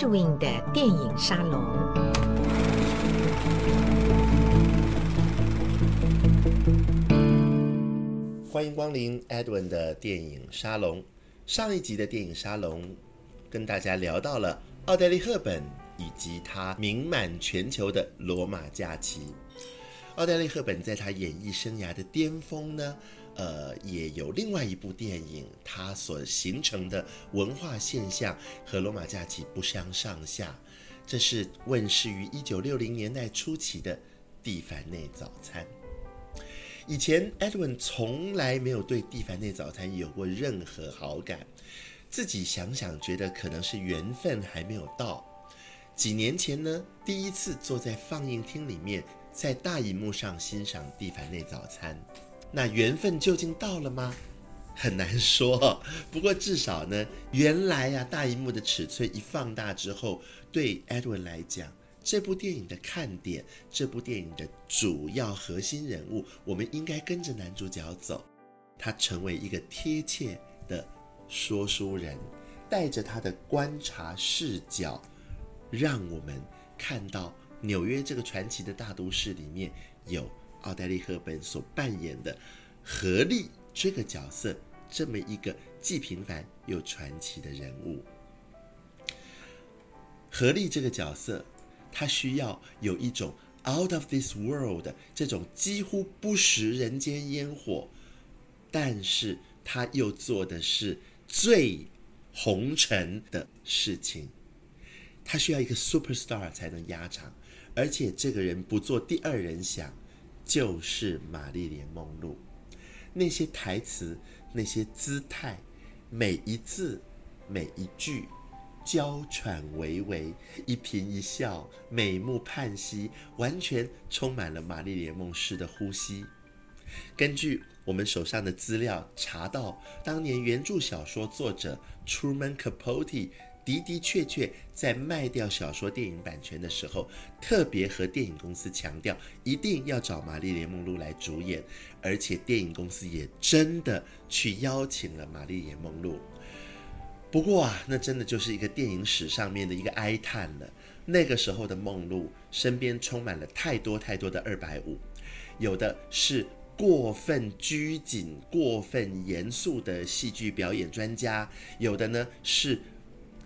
Edwin 的电影沙龙。欢迎光临 Edwin 的电影沙龙。上一集的电影沙龙跟大家聊到了奥黛丽·赫本以及她名满全球的《罗马假期》。奥黛丽·赫本在她演艺生涯的巅峰呢，呃，也有另外一部电影，它所形成的文化现象和《罗马假期》不相上下。这是问世于一九六零年代初期的《蒂凡内早餐》。以前，Edwin 从来没有对《蒂凡内早餐》有过任何好感，自己想想觉得可能是缘分还没有到。几年前呢，第一次坐在放映厅里面，在大荧幕上欣赏《蒂凡内早餐》。那缘分究竟到了吗？很难说。不过至少呢，原来啊，大荧幕的尺寸一放大之后，对 Edwin 来讲，这部电影的看点，这部电影的主要核心人物，我们应该跟着男主角走，他成为一个贴切的说书人，带着他的观察视角，让我们看到纽约这个传奇的大都市里面有。奥黛丽·赫本所扮演的荷莉这个角色，这么一个既平凡又传奇的人物。荷莉这个角色，她需要有一种 out of this world 这种几乎不食人间烟火，但是她又做的是最红尘的事情。她需要一个 superstar 才能压场，而且这个人不做第二人想。就是玛丽莲梦露，那些台词，那些姿态，每一字，每一句，娇喘微微，一颦一笑，美目盼兮，完全充满了玛丽莲梦式的呼吸。根据我们手上的资料查到，当年原著小说作者 Truman Capote。的的确确，在卖掉小说电影版权的时候，特别和电影公司强调，一定要找玛丽莲梦露来主演，而且电影公司也真的去邀请了玛丽莲梦露。不过啊，那真的就是一个电影史上面的一个哀叹了。那个时候的梦露身边充满了太多太多的二百五，有的是过分拘谨、过分严肃的戏剧表演专家，有的呢是。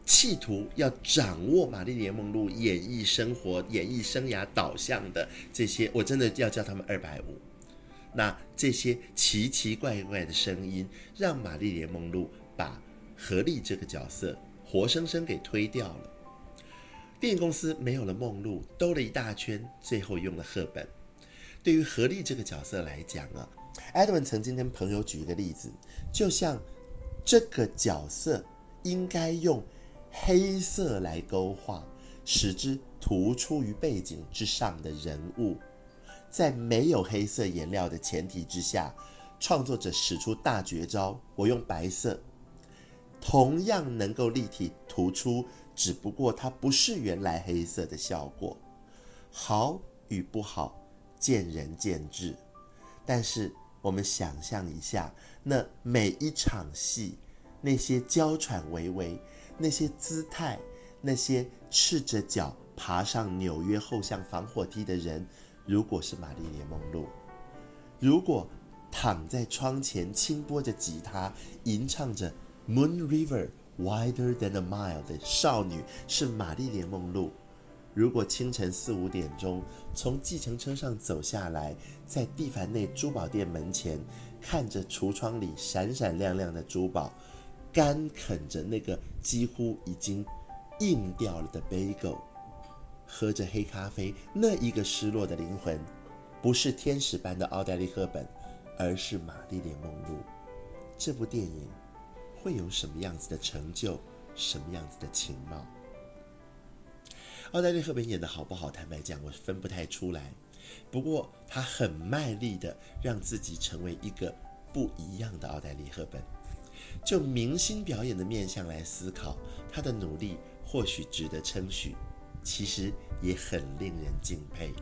企图要掌握玛丽莲梦露演艺生活、演艺生涯导向的这些，我真的要叫他们二百五。那这些奇奇怪怪的声音，让玛丽莲梦露把荷莉这个角色活生生给推掉了。电影公司没有了梦露，兜了一大圈，最后用了赫本。对于荷莉这个角色来讲啊，Edwin 曾经跟朋友举一个例子，就像这个角色应该用。黑色来勾画，使之突出于背景之上的人物，在没有黑色颜料的前提之下，创作者使出大绝招。我用白色，同样能够立体突出，只不过它不是原来黑色的效果。好与不好，见仁见智。但是我们想象一下，那每一场戏，那些娇喘微微。那些姿态，那些赤着脚爬上纽约后巷防火梯的人，如果是玛丽莲梦露；如果躺在窗前轻拨着吉他，吟唱着《Moon River Wider Than a Mile》的少女是玛丽莲梦露；如果清晨四五点钟从计程车上走下来，在蒂凡内珠宝店门前看着橱窗里闪闪亮亮的珠宝。干啃着那个几乎已经硬掉了的 bagel，喝着黑咖啡，那一个失落的灵魂，不是天使般的奥黛丽·赫本，而是玛丽莲·梦露。这部电影会有什么样子的成就，什么样子的情貌？奥黛丽·赫本演得好不好？坦白讲，我分不太出来。不过，她很卖力的让自己成为一个不一样的奥黛丽·赫本。就明星表演的面向来思考，他的努力或许值得称许，其实也很令人敬佩。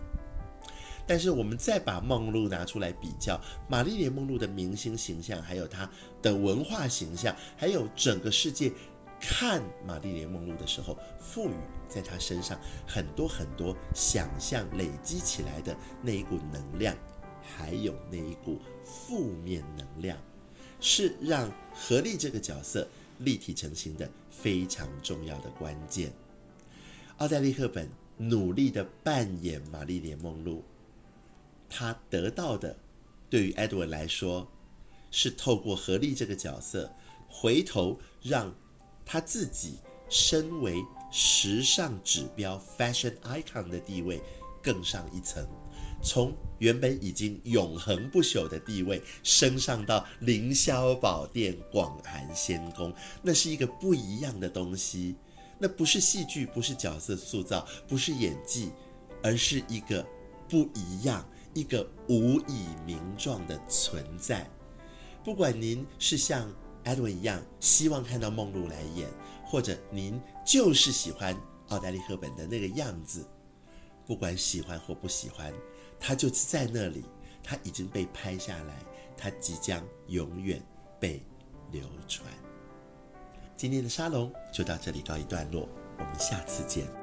但是我们再把梦露拿出来比较，玛丽莲梦露的明星形象，还有她的文化形象，还有整个世界看玛丽莲梦露的时候，赋予在她身上很多很多想象累积起来的那一股能量，还有那一股负面能量，是让荷莉这个角色立体成型的非常重要的关键。奥黛丽·赫本努力地扮演玛丽莲·梦露，她得到的，对于 Edward 来说，是透过合力这个角色，回头让他自己身为时尚指标 （fashion icon） 的地位更上一层，从原本已经永恒不朽的地位升上到凌霄宝殿、广寒仙宫，那是一个不一样的东西。那不是戏剧，不是角色塑造，不是演技，而是一个不一样、一个无以名状的存在。不管您是像 Edwin 一样希望看到梦露来演，或者您就是喜欢奥黛丽·赫本的那个样子，不管喜欢或不喜欢，他就是在那里，他已经被拍下来，他即将永远被流传。今天的沙龙就到这里告一段落，我们下次见。